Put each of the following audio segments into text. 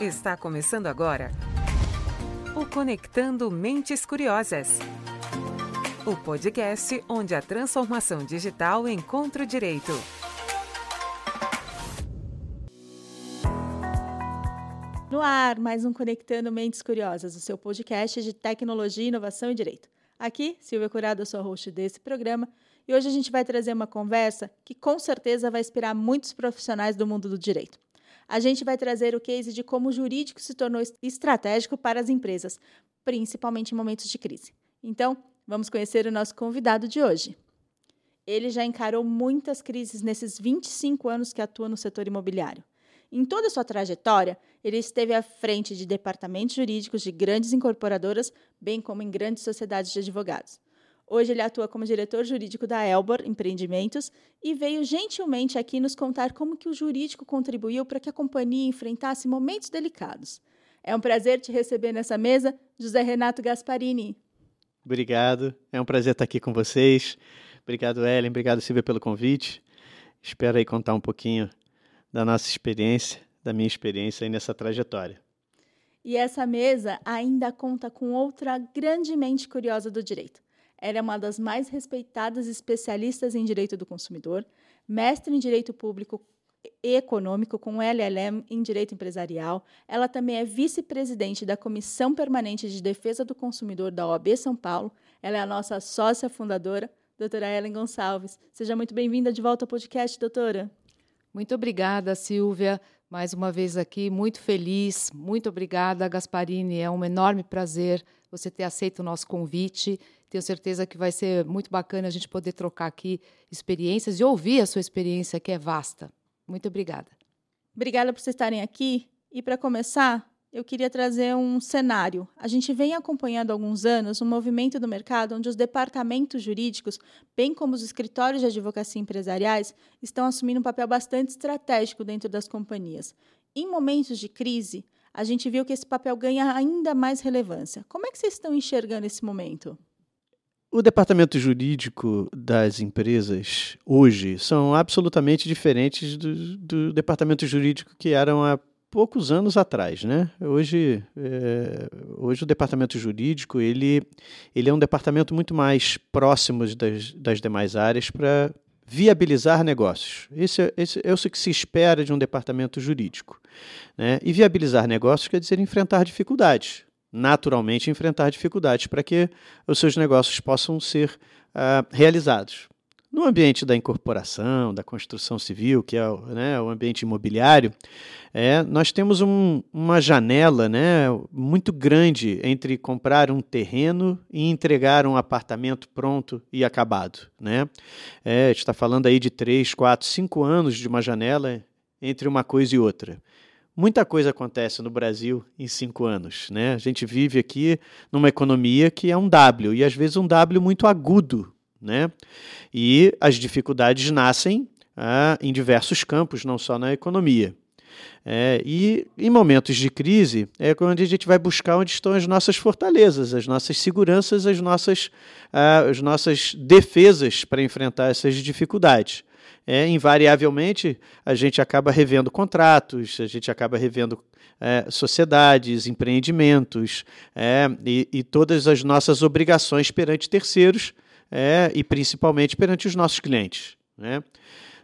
Está começando agora o Conectando Mentes Curiosas. O podcast onde a transformação digital encontra o direito. No ar, mais um Conectando Mentes Curiosas, o seu podcast de tecnologia, inovação e direito. Aqui, Silvia Curado, sou a host desse programa, e hoje a gente vai trazer uma conversa que com certeza vai inspirar muitos profissionais do mundo do direito a gente vai trazer o case de como o jurídico se tornou estratégico para as empresas, principalmente em momentos de crise. Então, vamos conhecer o nosso convidado de hoje. Ele já encarou muitas crises nesses 25 anos que atua no setor imobiliário. Em toda a sua trajetória, ele esteve à frente de departamentos jurídicos de grandes incorporadoras, bem como em grandes sociedades de advogados. Hoje ele atua como diretor jurídico da Elbor Empreendimentos e veio gentilmente aqui nos contar como que o jurídico contribuiu para que a companhia enfrentasse momentos delicados. É um prazer te receber nessa mesa, José Renato Gasparini. Obrigado, é um prazer estar aqui com vocês. Obrigado, Ellen, obrigado, Silvia, pelo convite. Espero aí contar um pouquinho da nossa experiência, da minha experiência aí nessa trajetória. E essa mesa ainda conta com outra grandemente curiosa do direito. Ela é uma das mais respeitadas especialistas em direito do consumidor, mestre em direito público e econômico com LLM em direito empresarial. Ela também é vice-presidente da Comissão Permanente de Defesa do Consumidor da OAB São Paulo. Ela é a nossa sócia fundadora, doutora Ellen Gonçalves. Seja muito bem-vinda de volta ao podcast, doutora. Muito obrigada, Silvia. Mais uma vez aqui, muito feliz. Muito obrigada, Gasparini. É um enorme prazer você ter aceito o nosso convite tenho certeza que vai ser muito bacana a gente poder trocar aqui experiências e ouvir a sua experiência, que é vasta. Muito obrigada. Obrigada por vocês estarem aqui. E para começar, eu queria trazer um cenário. A gente vem acompanhando há alguns anos um movimento do mercado onde os departamentos jurídicos, bem como os escritórios de advocacia empresariais, estão assumindo um papel bastante estratégico dentro das companhias. Em momentos de crise, a gente viu que esse papel ganha ainda mais relevância. Como é que vocês estão enxergando esse momento? O departamento jurídico das empresas hoje são absolutamente diferentes do, do departamento jurídico que eram há poucos anos atrás, né? Hoje, é, hoje o departamento jurídico ele, ele é um departamento muito mais próximo das, das demais áreas para viabilizar negócios. Esse, esse é o que se espera de um departamento jurídico. Né? E viabilizar negócios quer dizer enfrentar dificuldades naturalmente enfrentar dificuldades para que os seus negócios possam ser uh, realizados. No ambiente da incorporação, da construção civil, que é o, né, o ambiente imobiliário, é, nós temos um, uma janela né, muito grande entre comprar um terreno e entregar um apartamento pronto e acabado. Né? É, a gente está falando aí de três, quatro, cinco anos de uma janela entre uma coisa e outra muita coisa acontece no Brasil em cinco anos. Né? A gente vive aqui numa economia que é um W, e às vezes um W muito agudo. Né? E as dificuldades nascem ah, em diversos campos, não só na economia. É, e em momentos de crise é quando a gente vai buscar onde estão as nossas fortalezas, as nossas seguranças, as nossas, ah, as nossas defesas para enfrentar essas dificuldades é, invariavelmente a gente acaba revendo contratos, a gente acaba revendo é, sociedades, empreendimentos é, e, e, todas as nossas obrigações perante terceiros é, e principalmente perante os nossos clientes. Né?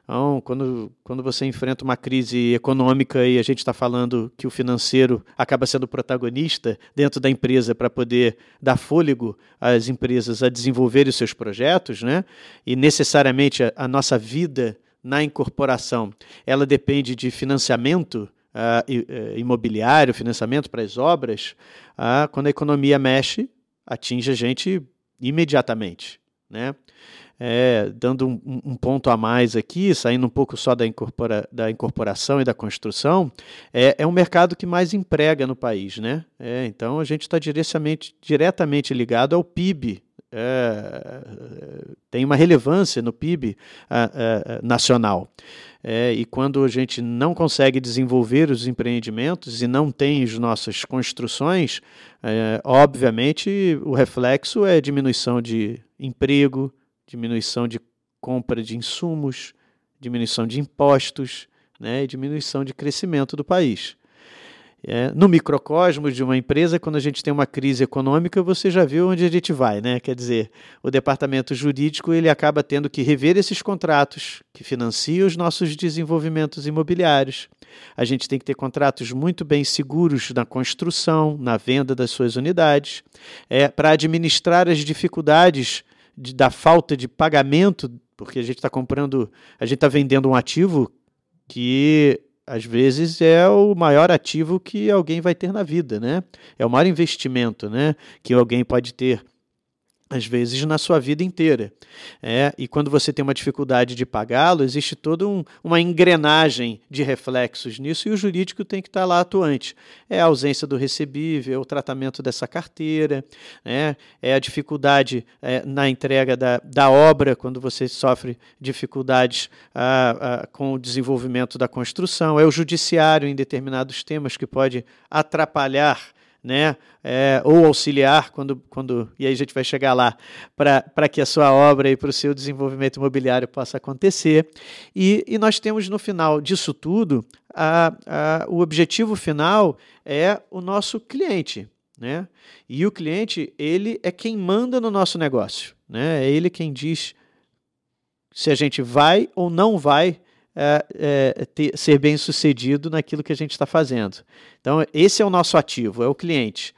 Então, quando, quando você enfrenta uma crise econômica e a gente está falando que o financeiro acaba sendo protagonista dentro da empresa para poder dar fôlego às empresas a desenvolverem os seus projetos, né? e necessariamente a, a nossa vida na incorporação ela depende de financiamento uh, imobiliário, financiamento para as obras, uh, quando a economia mexe, atinge a gente imediatamente. Né? É, dando um, um, ponto a mais aqui, saindo um pouco só da, incorpora, da incorporação e da construção, é, é um mercado que mais emprega no país. Né? É, então a gente está diretamente, diretamente ligado ao PIB é, tem uma relevância no PIB nacional. É, e quando a gente não consegue desenvolver os empreendimentos e não tem as nossas construções, é, obviamente o reflexo é diminuição de emprego, diminuição de compra de insumos, diminuição de impostos né, e diminuição de crescimento do país. É, no microcosmos de uma empresa, quando a gente tem uma crise econômica, você já viu onde a gente vai, né? Quer dizer, o departamento jurídico ele acaba tendo que rever esses contratos que financiam os nossos desenvolvimentos imobiliários. A gente tem que ter contratos muito bem seguros na construção, na venda das suas unidades, é, para administrar as dificuldades de, da falta de pagamento, porque a gente está comprando, a gente está vendendo um ativo que às vezes é o maior ativo que alguém vai ter na vida, né? É o maior investimento, né? Que alguém pode ter às vezes na sua vida inteira. É, e quando você tem uma dificuldade de pagá-lo, existe toda um, uma engrenagem de reflexos nisso e o jurídico tem que estar lá atuante. É a ausência do recebível, o tratamento dessa carteira, né, é a dificuldade é, na entrega da, da obra, quando você sofre dificuldades com o desenvolvimento da construção, é o judiciário em determinados temas que pode atrapalhar né? É, ou auxiliar, quando, quando, e aí a gente vai chegar lá, para que a sua obra e para o seu desenvolvimento imobiliário possa acontecer. E, e nós temos no final disso tudo, a, a, o objetivo final é o nosso cliente. Né? E o cliente, ele é quem manda no nosso negócio. Né? É ele quem diz se a gente vai ou não vai é, é, ter, ser bem sucedido naquilo que a gente está fazendo. Então, esse é o nosso ativo, é o cliente.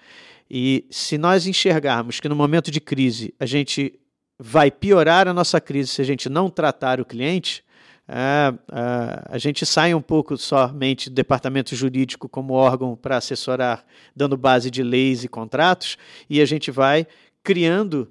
E se nós enxergarmos que no momento de crise a gente vai piorar a nossa crise se a gente não tratar o cliente, é, é, a gente sai um pouco somente do departamento jurídico como órgão para assessorar, dando base de leis e contratos, e a gente vai criando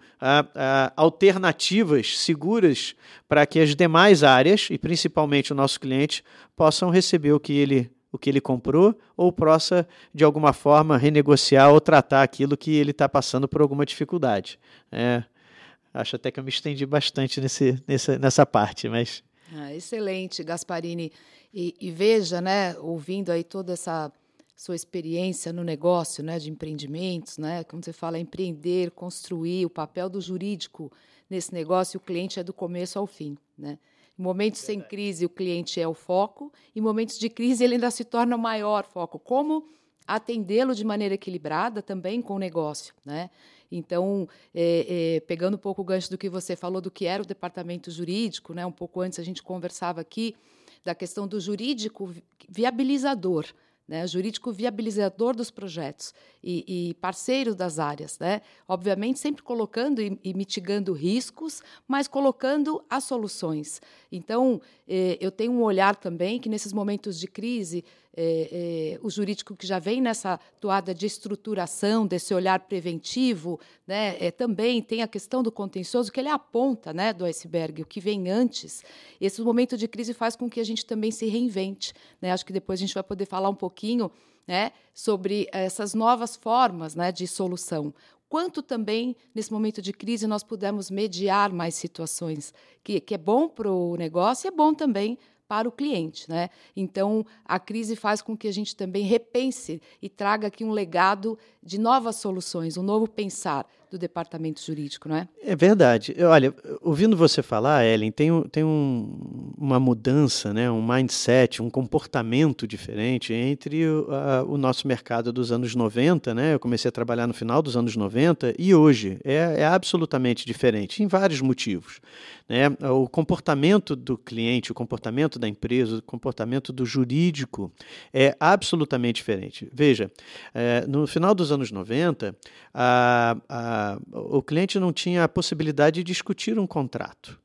alternativas seguras para que as demais áreas, e principalmente o nosso cliente, possam receber o que ele, o que ele comprou ou possa, de alguma forma, renegociar ou tratar aquilo que ele está passando por alguma dificuldade. É, acho até que eu me estendi bastante nesse, nessa, nessa parte, mas... Ah, excelente, Gasparini. E, e veja, né, ouvindo aí toda essa sua experiência no negócio, né, de empreendimentos, né, como você fala, empreender, construir, o papel do jurídico nesse negócio, o cliente é do começo ao fim, né? Em momentos sem crise, o cliente é o foco, em momentos de crise, ele ainda se torna o maior foco. Como atendê-lo de maneira equilibrada também com o negócio, né? Então, é, é, pegando um pouco o gancho do que você falou do que era o departamento jurídico, né? Um pouco antes a gente conversava aqui da questão do jurídico viabilizador né, jurídico viabilizador dos projetos e, e, parceiro das áreas, né? obviamente sempre colocando e, e, mitigando riscos, mas colocando as soluções. Então, eh, eu tenho um olhar também que nesses momentos de crise é, é, o jurídico que já vem nessa toada de estruturação, desse olhar preventivo, né, é, também tem a questão do contencioso, que ele é a ponta né, do iceberg, o que vem antes. Esse momento de crise faz com que a gente também se reinvente. Né? Acho que depois a gente vai poder falar um pouquinho né, sobre essas novas formas né, de solução quanto também, nesse momento de crise, nós pudemos mediar mais situações, que, que é bom para o negócio e é bom também para o cliente. Né? Então, a crise faz com que a gente também repense e traga aqui um legado de novas soluções, um novo pensar do departamento jurídico, não é? É verdade. Olha, ouvindo você falar, Ellen, tem, tem um, uma mudança, né, um mindset, um comportamento diferente entre o, o, nosso mercado dos anos 90, né? Eu comecei a trabalhar no final dos anos 90 e hoje é, é absolutamente diferente, em vários motivos. Né? O comportamento do cliente, o comportamento da empresa, o comportamento do jurídico é absolutamente diferente. Veja, é, no final dos anos 90, a, a, o cliente não tinha a possibilidade de discutir um contrato.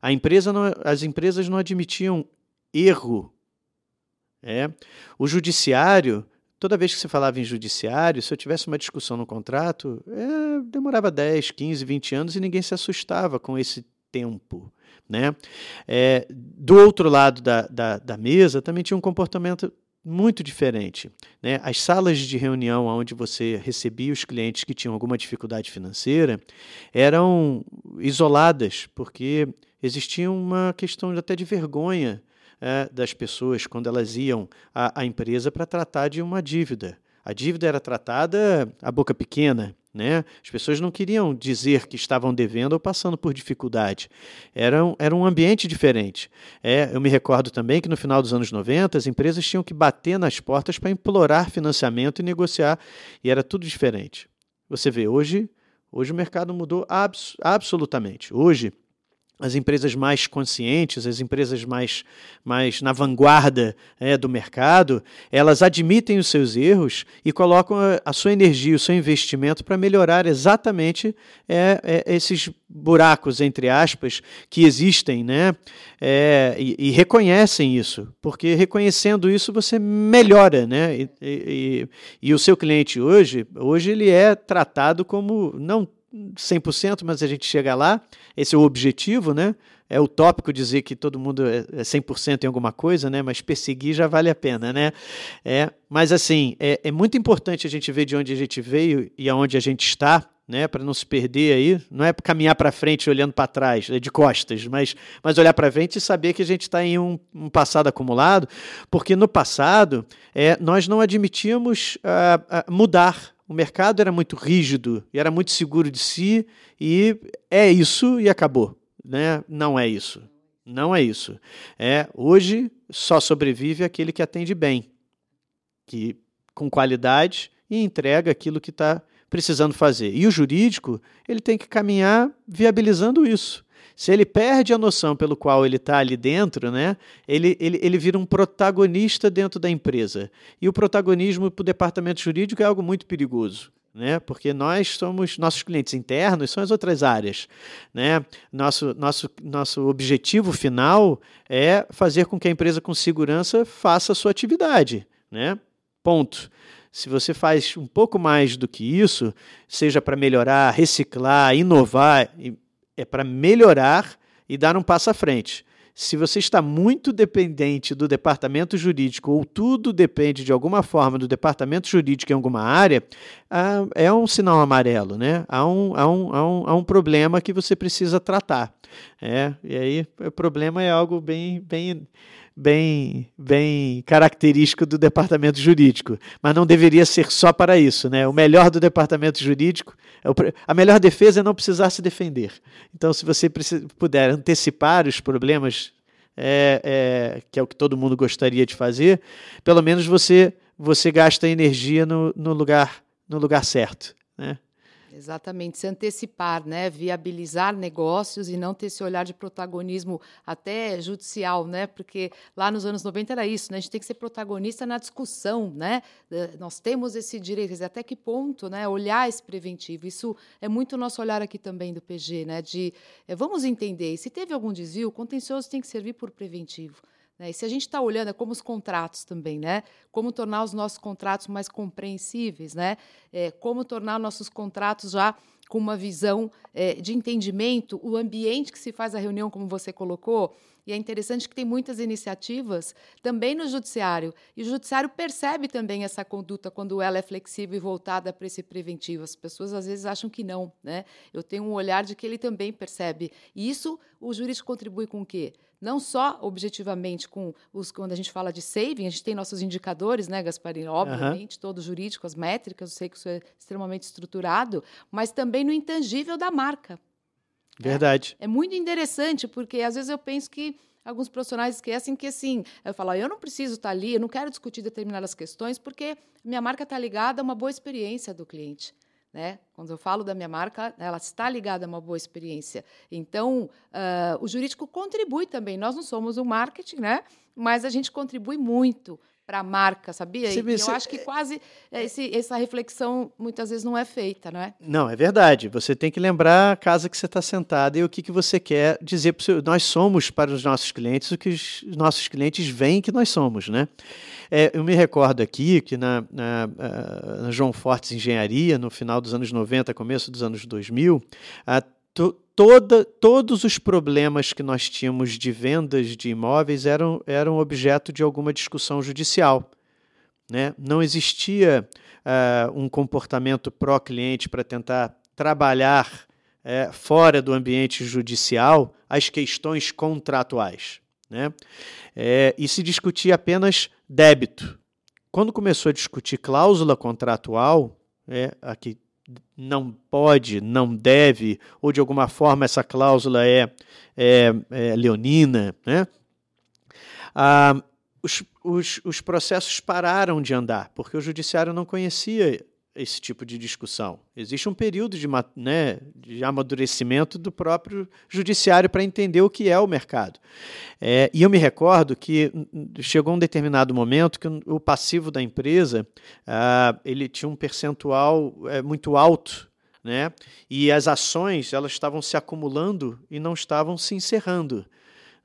A empresa não, as empresas não admitiam erro. É. O judiciário toda vez que se falava em judiciário, se eu tivesse uma discussão no contrato, é, demorava 10, 15, 20 anos e ninguém se assustava com esse tempo. Né? É, do outro lado da, da, da, mesa também tinha um comportamento muito diferente. Né? As salas de reunião onde você recebia os clientes que tinham alguma dificuldade financeira eram isoladas, porque existia uma questão até de vergonha é, das pessoas quando elas iam à, à empresa para tratar de uma dívida. A dívida era tratada a boca pequena, Né? As pessoas não queriam dizer que estavam devendo ou passando por dificuldade. Era um, era um ambiente diferente. É, eu me recordo também que no final dos anos 90 as empresas tinham que bater nas portas para implorar financiamento e negociar, e era tudo diferente. Você vê, hoje, hoje o mercado mudou abs absolutamente. Hoje, as empresas mais conscientes, as empresas mais, mais na vanguarda é, do mercado, elas admitem os seus erros e colocam a, a sua energia, o seu investimento para melhorar exatamente é, é, esses buracos, entre aspas, que existem, né? É, e, e, reconhecem isso, porque reconhecendo isso você melhora, né? E, e, e o seu cliente hoje, hoje ele é tratado como não 100%, mas a gente chega lá. Esse é o objetivo, né? É utópico dizer que todo mundo é 100% é em alguma coisa, né? Mas perseguir já vale a pena, né? É, mas assim, é, é muito importante a gente ver de onde a gente veio e aonde a gente está, né, para não se perder aí, não é caminhar para frente olhando para trás, é de costas, mas, mas olhar para frente e saber que a gente está em um, um, passado acumulado, porque no passado é, nós não admitíamos uh, uh, mudar o mercado era muito rígido e era muito seguro de si e é isso e acabou, né? Não é isso. Não é isso. É hoje só sobrevive aquele que atende bem, que com qualidade e entrega aquilo que está precisando fazer. E o jurídico ele tem que caminhar viabilizando isso. Se ele perde a noção pelo qual ele está ali dentro, né, ele, ele, ele vira um protagonista dentro da empresa. E o protagonismo para o departamento jurídico é algo muito perigoso. Né? Porque nós somos nossos clientes internos são as outras áreas, né? Nosso nosso nosso objetivo final é fazer com que a empresa com segurança faça a sua atividade, né? Ponto. Se você faz um pouco mais do que isso, seja para melhorar, reciclar, inovar, é para melhorar e dar um passo à frente. Se você está muito dependente do departamento jurídico ou tudo depende de alguma forma do departamento jurídico em alguma área, ah, é um sinal amarelo, né? Há um, há, um, há, um, há um problema que você precisa tratar. É, e aí o problema é algo bem, bem bem, bem característico do departamento jurídico, mas não deveria ser só para isso, né? O melhor do departamento jurídico, é a melhor defesa é não precisar se defender. Então, se você puder antecipar os problemas, é, é, que é o que todo mundo gostaria de fazer, pelo menos você você gasta energia no, no lugar no lugar certo, né? Exatamente, se antecipar, né? viabilizar negócios e não ter esse olhar de protagonismo até judicial, né? porque lá nos anos 90 era isso, né? a gente tem que ser protagonista na discussão, né? nós temos esse direito, até que ponto né? olhar esse preventivo, isso é muito nosso olhar aqui também do PG, né? de é, vamos entender, se teve algum desvio, o contencioso tem que servir por preventivo. Né? E se a gente está olhando, é como os contratos também, né? Como tornar os nossos contratos mais compreensíveis, né? É, como tornar nossos contratos já com uma visão é, de entendimento, o ambiente que se faz a reunião, como você colocou. E é interessante que tem muitas iniciativas também no judiciário. E o judiciário percebe também essa conduta quando ela é flexível e voltada para esse preventivo. As pessoas às vezes acham que não. Né? Eu tenho um olhar de que ele também percebe. E isso o jurídico contribui com o quê? Não só objetivamente com os quando a gente fala de saving, a gente tem nossos indicadores, né, Gasparino? Obviamente, uhum. todo jurídico, as métricas, eu sei que isso é extremamente estruturado, mas também no intangível da marca. Verdade. É, é muito interessante, porque às vezes eu penso que alguns profissionais esquecem que assim, eu falo, eu não preciso estar ali, eu não quero discutir determinadas questões, porque minha marca está ligada a uma boa experiência do cliente. Né? Quando eu falo da minha marca, ela está ligada a uma boa experiência. Então, uh, o jurídico contribui também. Nós não somos o marketing, né? mas a gente contribui muito para a marca, sabia? e eu acho que quase esse, essa reflexão muitas vezes não é feita, não é? Não, é verdade. Você tem que lembrar a casa que você está sentada e o que, que você quer dizer para seu... Nós somos para os nossos clientes o que os nossos clientes veem que nós somos, né? É, eu me recordo aqui que na, na, na, João Fortes Engenharia, no final dos anos 90, começo dos anos 2000, a, to, toda, todos os problemas que nós tínhamos de vendas de imóveis eram, eram objeto de alguma discussão judicial. Né? Não existia uh, um comportamento pró-cliente para tentar trabalhar uh, fora do ambiente judicial as questões contratuais. Né? É, e se discutia apenas débito. Quando começou a discutir cláusula contratual, é, aqui não pode, não deve, ou de alguma forma essa cláusula é, é, é leonina, né? Ah, os, os, os processos pararam de andar, porque o judiciário não conhecia esse tipo de discussão. Existe um período de, né, de amadurecimento do próprio judiciário para entender o que é o mercado. É, e eu me recordo que chegou um determinado momento que o passivo da empresa ah, ele tinha um percentual é, muito alto. Né? E as ações elas estavam se acumulando e não estavam se encerrando.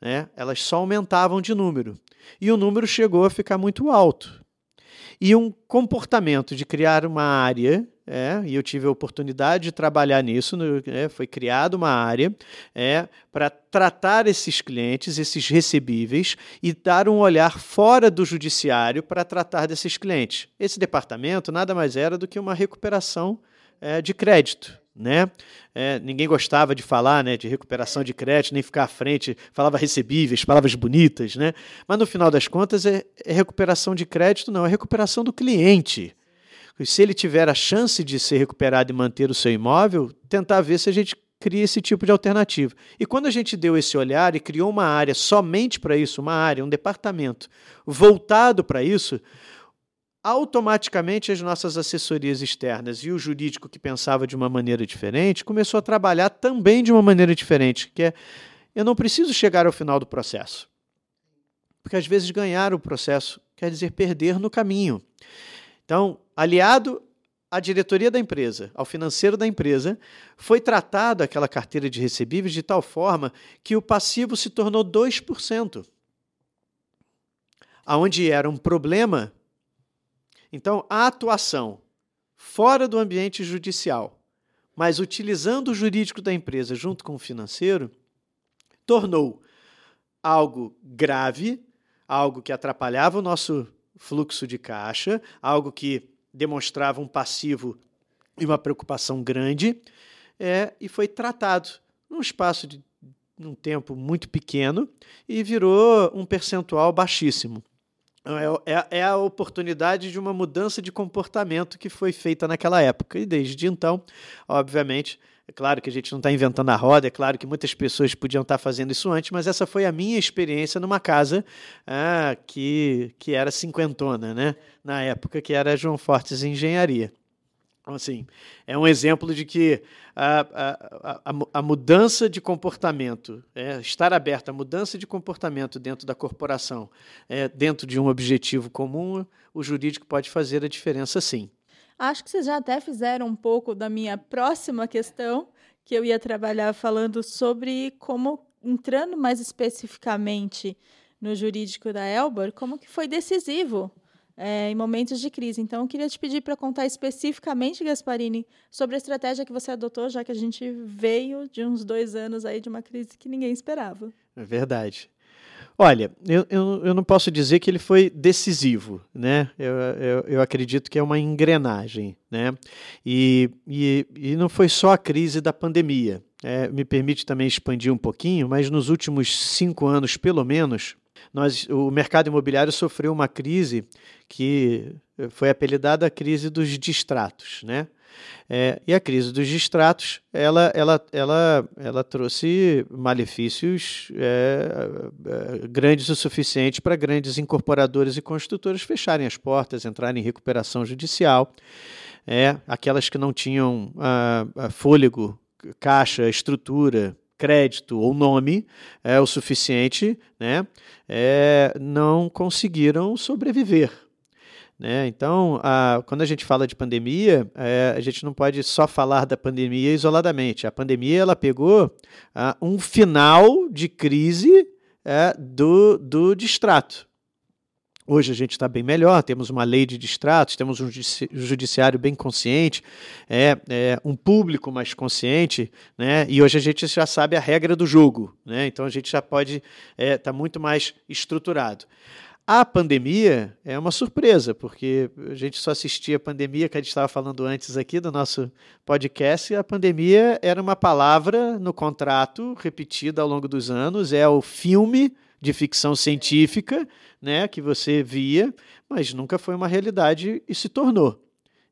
Né? Elas só aumentavam de número. E o número chegou a ficar muito alto e um comportamento de criar uma área. É, e eu tive a oportunidade de trabalhar nisso. No, é, foi criada uma área é, para tratar esses clientes, esses recebíveis, e dar um olhar fora do judiciário para tratar desses clientes. Esse departamento nada mais era do que uma recuperação é, de crédito né? É, ninguém gostava de falar né, de recuperação de crédito, nem ficar à frente, falava recebíveis, palavras bonitas, né? Mas no final das contas é, é recuperação de crédito, não, é recuperação do cliente. Se ele tiver a chance de ser recuperado e manter o seu imóvel, tentar ver se a gente cria esse tipo de alternativa. E quando a gente deu esse olhar e criou uma área somente para isso, uma área, um departamento voltado para isso, automaticamente as nossas assessorias externas e o jurídico que pensava de uma maneira diferente começou a trabalhar também de uma maneira diferente, que é eu não preciso chegar ao final do processo. Porque às vezes ganhar o processo quer dizer perder no caminho. Então, aliado à diretoria da empresa, ao financeiro da empresa, foi tratado aquela carteira de recebíveis de tal forma que o passivo se tornou 2%. Aonde era um problema então, a atuação fora do ambiente judicial, mas utilizando o jurídico da empresa junto com o financeiro, tornou algo grave, algo que atrapalhava o nosso fluxo de caixa, algo que demonstrava um passivo e uma preocupação grande, é, e foi tratado num espaço de um tempo muito pequeno e virou um percentual baixíssimo. É, é, é, a oportunidade de uma mudança de comportamento que foi feita naquela época. E desde então, obviamente, é claro que a gente não está inventando a roda, é claro que muitas pessoas podiam estar tá fazendo isso antes, mas essa foi a minha experiência numa casa ah, que, que era cinquentona, né? na época, que era João Fortes Engenharia. Então, assim, é um exemplo de que a, a, a, a mudança de comportamento, é, estar aberto à mudança de comportamento dentro da corporação, é, dentro de um objetivo comum, o jurídico pode fazer a diferença sim. Acho que vocês já até fizeram um pouco da minha próxima questão, que eu ia trabalhar falando sobre como, entrando mais especificamente no jurídico da Elbor, como que foi decisivo é, em momentos de crise. Então, eu queria te pedir para contar especificamente, Gasparini, sobre a estratégia que você adotou, já que a gente veio de uns dois anos aí de uma crise que ninguém esperava. É verdade. Olha, eu, eu, eu não posso dizer que ele foi decisivo, né? Eu, eu, eu acredito que é uma engrenagem, né? E, e, e não foi só a crise da pandemia. É, me permite também expandir um pouquinho, mas nos últimos cinco anos, pelo menos, nós, o mercado imobiliário sofreu uma crise que foi apelidada a crise dos distratos, né? É, e a crise dos distratos, ela, ela, ela, ela trouxe malefícios é, é, grandes o suficiente para grandes incorporadores e construtores fecharem as portas, entrarem em recuperação judicial. É, aquelas que não tinham a, a fôlego, caixa, estrutura, crédito ou nome é o suficiente, né, é, não conseguiram sobreviver. Né? Então, a, quando a gente fala de pandemia, é, a gente não pode só falar da pandemia isoladamente. A pandemia ela pegou a, um final de crise é, do, do distrato. Hoje a gente está bem melhor, temos uma lei de distratos, temos um judiciário bem consciente, é, é, um público mais consciente, né? e hoje a gente já sabe a regra do jogo, né? então a gente já pode estar é, tá muito mais estruturado. A pandemia é uma surpresa, porque a gente só assistia a pandemia, que a gente estava falando antes aqui do nosso podcast, a pandemia era uma palavra no contrato, repetida ao longo dos anos, é o filme de ficção científica, né, que você via, mas nunca foi uma realidade e se tornou.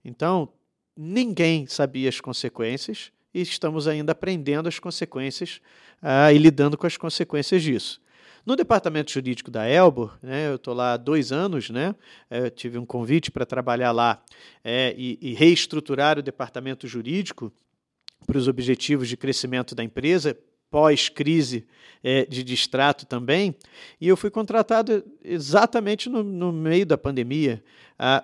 Então, ninguém sabia as consequências e estamos ainda aprendendo as consequências ah, e lidando com as consequências disso. No departamento jurídico da Elbor, né, eu estou lá há dois anos, né, é, tive um convite para trabalhar lá é, e, e reestruturar o departamento jurídico para os objetivos de crescimento da empresa, pós-crise é, de distrato também, e eu fui contratado exatamente no, no meio da pandemia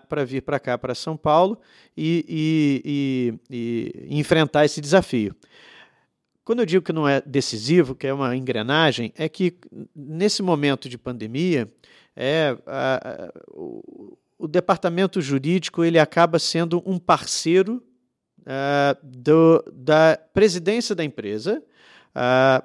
para vir para cá, para São Paulo, e, e, e, e enfrentar esse desafio. Quando eu digo que não é decisivo, que é uma engrenagem, é que nesse momento de pandemia, é, a, a, o, o, departamento jurídico ele acaba sendo um parceiro a, do, da presidência da empresa,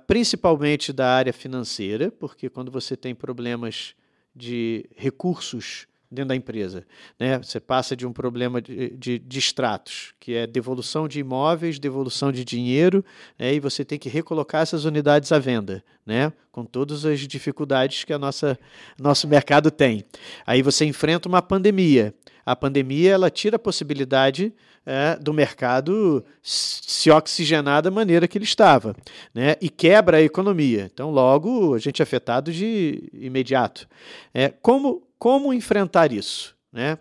principalmente da área financeira, porque quando você tem problemas de recursos dentro da empresa. Né? Você passa de um problema de, de, de extratos, que é devolução de imóveis, devolução de dinheiro, né? e você tem que recolocar essas unidades à venda, né? com todas as dificuldades que a nossa nosso mercado tem. Aí você enfrenta uma pandemia. A pandemia ela tira a possibilidade é, do mercado se oxigenar da maneira que ele estava, né? E quebra a economia. Então, logo a gente é afetado de imediato. É, como como enfrentar isso. Né?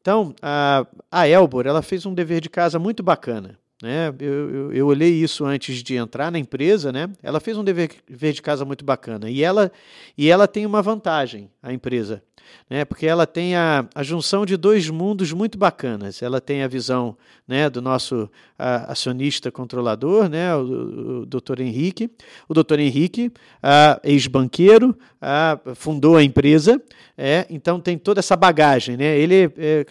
Então, a, a Elbor ela fez um dever de casa muito bacana. Né? Eu, eu, eu, olhei isso antes de entrar na empresa, né? Ela fez um dever, de casa muito bacana e ela e ela tem uma vantagem, a empresa né? porque ela tem a, a junção de dois mundos muito bacanas. Ela tem a visão né, do nosso a, acionista controlador, né, o, o Dr. Henrique. O Dr. Henrique, ex-banqueiro, fundou a empresa, é, então tem toda essa bagagem. Né? Ele é, é,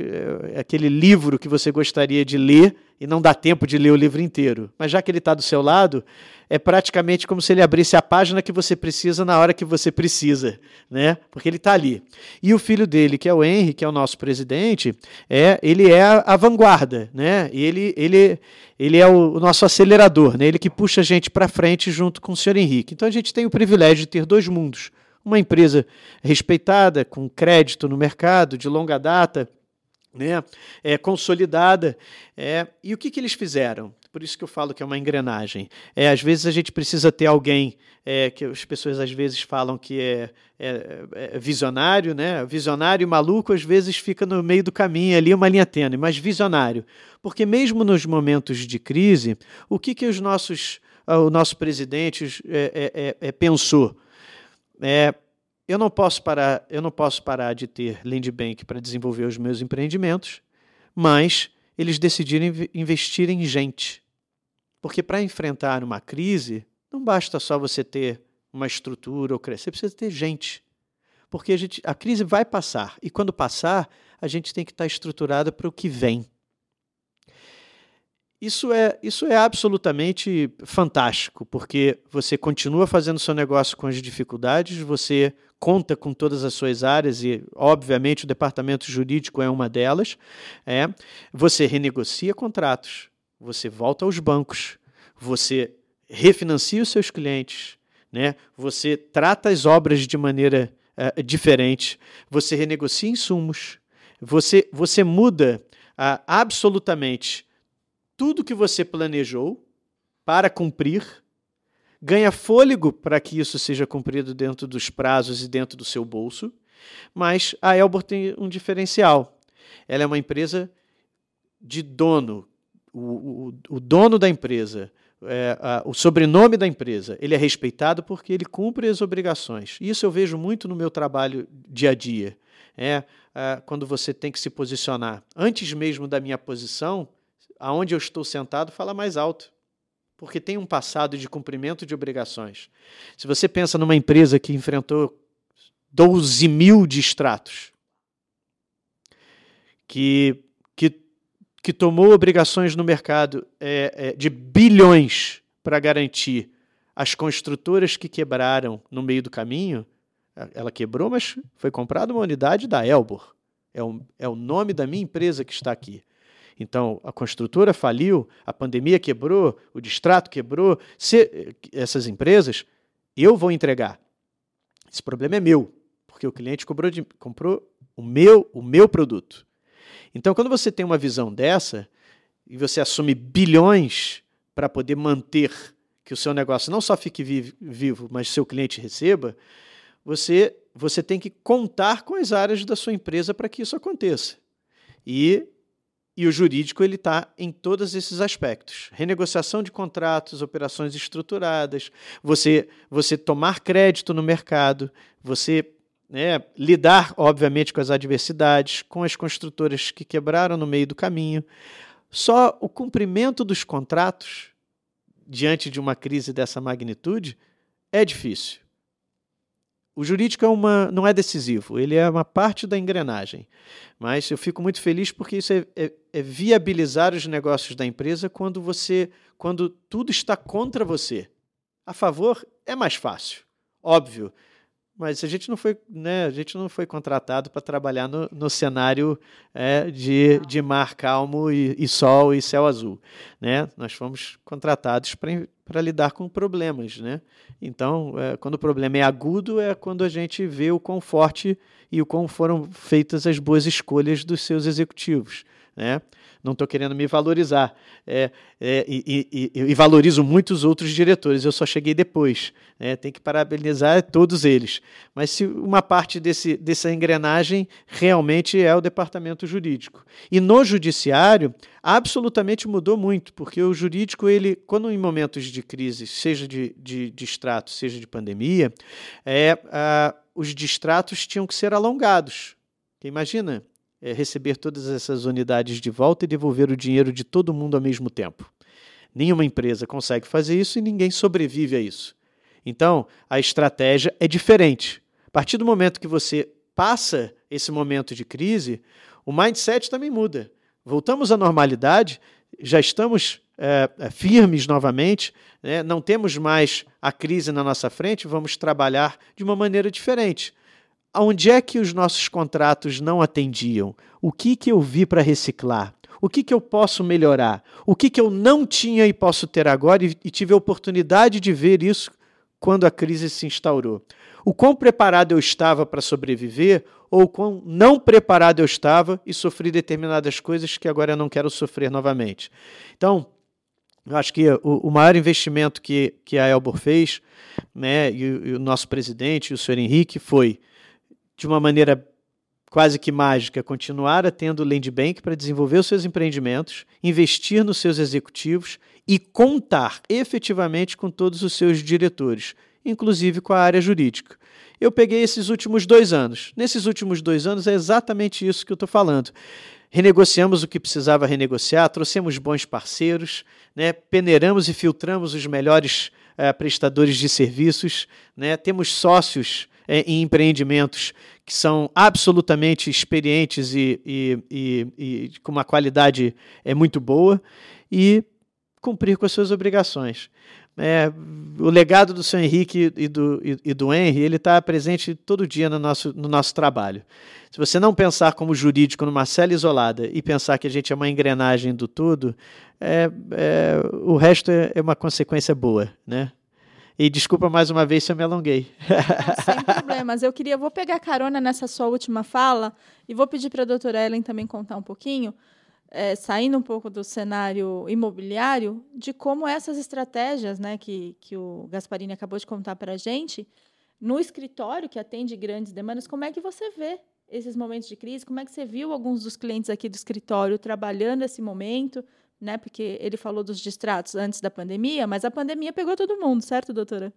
é aquele livro que você gostaria de ler e não dá tempo de ler o livro inteiro. Mas já que ele está do seu lado, é praticamente como se ele abrisse a página que você precisa na hora que você precisa, né? Porque ele está ali. E o filho dele, que é o Henry, que é o nosso presidente, é ele é a, vanguarda, né? E ele, ele, ele é o, o nosso acelerador, né? Ele que puxa a gente para frente junto com o senhor Henrique. Então a gente tem o privilégio de ter dois mundos. Uma empresa respeitada, com crédito no mercado, de longa data, né, é, consolidada. É, e o que, que eles fizeram? Por isso que eu falo que é uma engrenagem. É, às vezes a gente precisa ter alguém é, que as pessoas às vezes falam que é, é, é, visionário, né? Visionário e maluco às vezes fica no meio do caminho ali, uma linha tênue, mas visionário. Porque mesmo nos momentos de crise, o que, que os nossos, ah, o nosso presidente é, é, pensou? Eu não posso parar, eu não posso parar de ter land bank para desenvolver os meus empreendimentos, mas eles decidiram investir em gente. Porque para enfrentar uma crise, não basta só você ter uma estrutura ou crescer, você precisa ter gente. Porque a, gente, a crise vai passar, e quando passar, a gente tem que estar estruturada para o que vem. Isso é, isso é absolutamente fantástico, porque você continua fazendo seu negócio com as dificuldades, você conta com todas as suas áreas e, obviamente, o departamento jurídico é uma delas. É, você renegocia contratos, você volta aos bancos, você refinancia os seus clientes, né? você trata as obras de maneira uh, diferente, você renegocia insumos, você, você muda uh, absolutamente tudo que você planejou para cumprir, ganha fôlego para que isso seja cumprido dentro dos prazos e dentro do seu bolso, mas a Elbor tem um diferencial. Ela é uma empresa de dono. O, o, o dono da empresa, é, a, o sobrenome da empresa, ele é respeitado porque ele cumpre as obrigações. Isso eu vejo muito no meu trabalho dia a dia. É, quando você tem que se posicionar. Antes mesmo da minha posição, aonde eu estou sentado fala mais alto, porque tem um passado de cumprimento de obrigações. Se você pensa numa empresa que enfrentou 12 mil distratos, que, que, que tomou obrigações no mercado é, é, de bilhões para garantir as construtoras que quebraram no meio do caminho, ela quebrou, mas foi comprada uma unidade da Elbor. É o, é o nome da minha empresa que está aqui. Então, a construtora faliu, a pandemia quebrou, o distrato quebrou. Se, essas empresas, eu vou entregar. Esse problema é meu, porque o cliente comprou, de, comprou o, meu, o meu produto. Então, quando você tem uma visão dessa, e você assume bilhões para poder manter que o seu negócio não só fique vivo, mas seu cliente receba, você, você tem que contar com as áreas da sua empresa para que isso aconteça. E, e o jurídico ele está em todos esses aspectos: renegociação de contratos, operações estruturadas, você, você tomar crédito no mercado, você né, lidar, obviamente, com as adversidades, com as construtoras que quebraram no meio do caminho. Só o cumprimento dos contratos diante de uma crise dessa magnitude é difícil. O jurídico é uma, não é decisivo, ele é uma parte da engrenagem. Mas eu fico muito feliz porque isso é, é, é viabilizar os negócios da empresa quando você, quando tudo está contra você. A favor é mais fácil, óbvio mas a gente não foi, né, a gente não foi contratado para trabalhar no, no cenário é, de, de mar calmo e, e, sol e céu azul. Né? Nós fomos contratados para lidar com problemas. Né? Então, é, quando o problema é agudo, é quando a gente vê o quão forte e o quão foram feitas as boas escolhas dos seus executivos. Né? Não estou querendo me valorizar. É, é, e, e, e, valorizo muitos outros diretores, eu só cheguei depois. Né? Tem que parabenizar todos eles. Mas se uma parte desse, dessa engrenagem realmente é o departamento jurídico. E no judiciário, absolutamente mudou muito, porque o jurídico, ele, quando em momentos de crise, seja de, de, de extrato, seja de pandemia, é, a, os distratos tinham que ser alongados. Imagina, é, receber todas essas unidades de volta e devolver o dinheiro de todo mundo ao mesmo tempo. Nenhuma empresa consegue fazer isso e ninguém sobrevive a isso. Então, a estratégia é diferente. A partir do momento que você passa esse momento de crise, o mindset também muda. Voltamos à normalidade, já estamos é, é firmes novamente, né? não temos mais a crise na nossa frente, vamos trabalhar de uma maneira diferente. Onde é que os nossos contratos não atendiam? O que, que eu vi para reciclar? O que, que eu posso melhorar? O que, que eu não tinha e posso ter agora e, e tive a oportunidade de ver isso quando a crise se instaurou? O quão preparado eu estava para sobreviver ou quão não preparado eu estava e sofri determinadas coisas que agora eu não quero sofrer novamente. Então, eu acho que o, o maior investimento que, que a Elbor fez, né, e, e o nosso presidente, o senhor Henrique, foi de uma maneira quase que mágica, continuar a tendo Land Bank para desenvolver os seus empreendimentos, investir nos seus executivos e contar efetivamente com todos os seus diretores, inclusive com a área jurídica. Eu peguei esses últimos dois anos. Nesses últimos dois anos é exatamente isso que eu estou falando. Renegociamos o que precisava renegociar, trouxemos bons parceiros, né, peneiramos e filtramos os melhores eh, prestadores de serviços, né, temos sócios é, em empreendimentos que são absolutamente experientes e, e, e, e, com uma qualidade é muito boa e cumprir com as suas obrigações. É, o legado do seu Henrique e do, e, do Henry ele está presente todo dia no nosso, no nosso trabalho. Se você não pensar como jurídico numa cela isolada e pensar que a gente é uma engrenagem do tudo, é, é, o resto é, é uma consequência boa, né? E desculpa mais uma vez se eu me alonguei. sem problemas. Eu queria, vou pegar carona nessa sua última fala e vou pedir para a doutora Ellen também contar um pouquinho, é, saindo um pouco do cenário imobiliário, de como essas estratégias né, que, que o Gasparini acabou de contar para a gente, no escritório que atende grandes demandas, como é que você vê esses momentos de crise? Como é que você viu alguns dos clientes aqui do escritório trabalhando esse momento? Né? Porque ele falou dos distratos antes da pandemia, mas a pandemia pegou todo mundo, certo, doutora?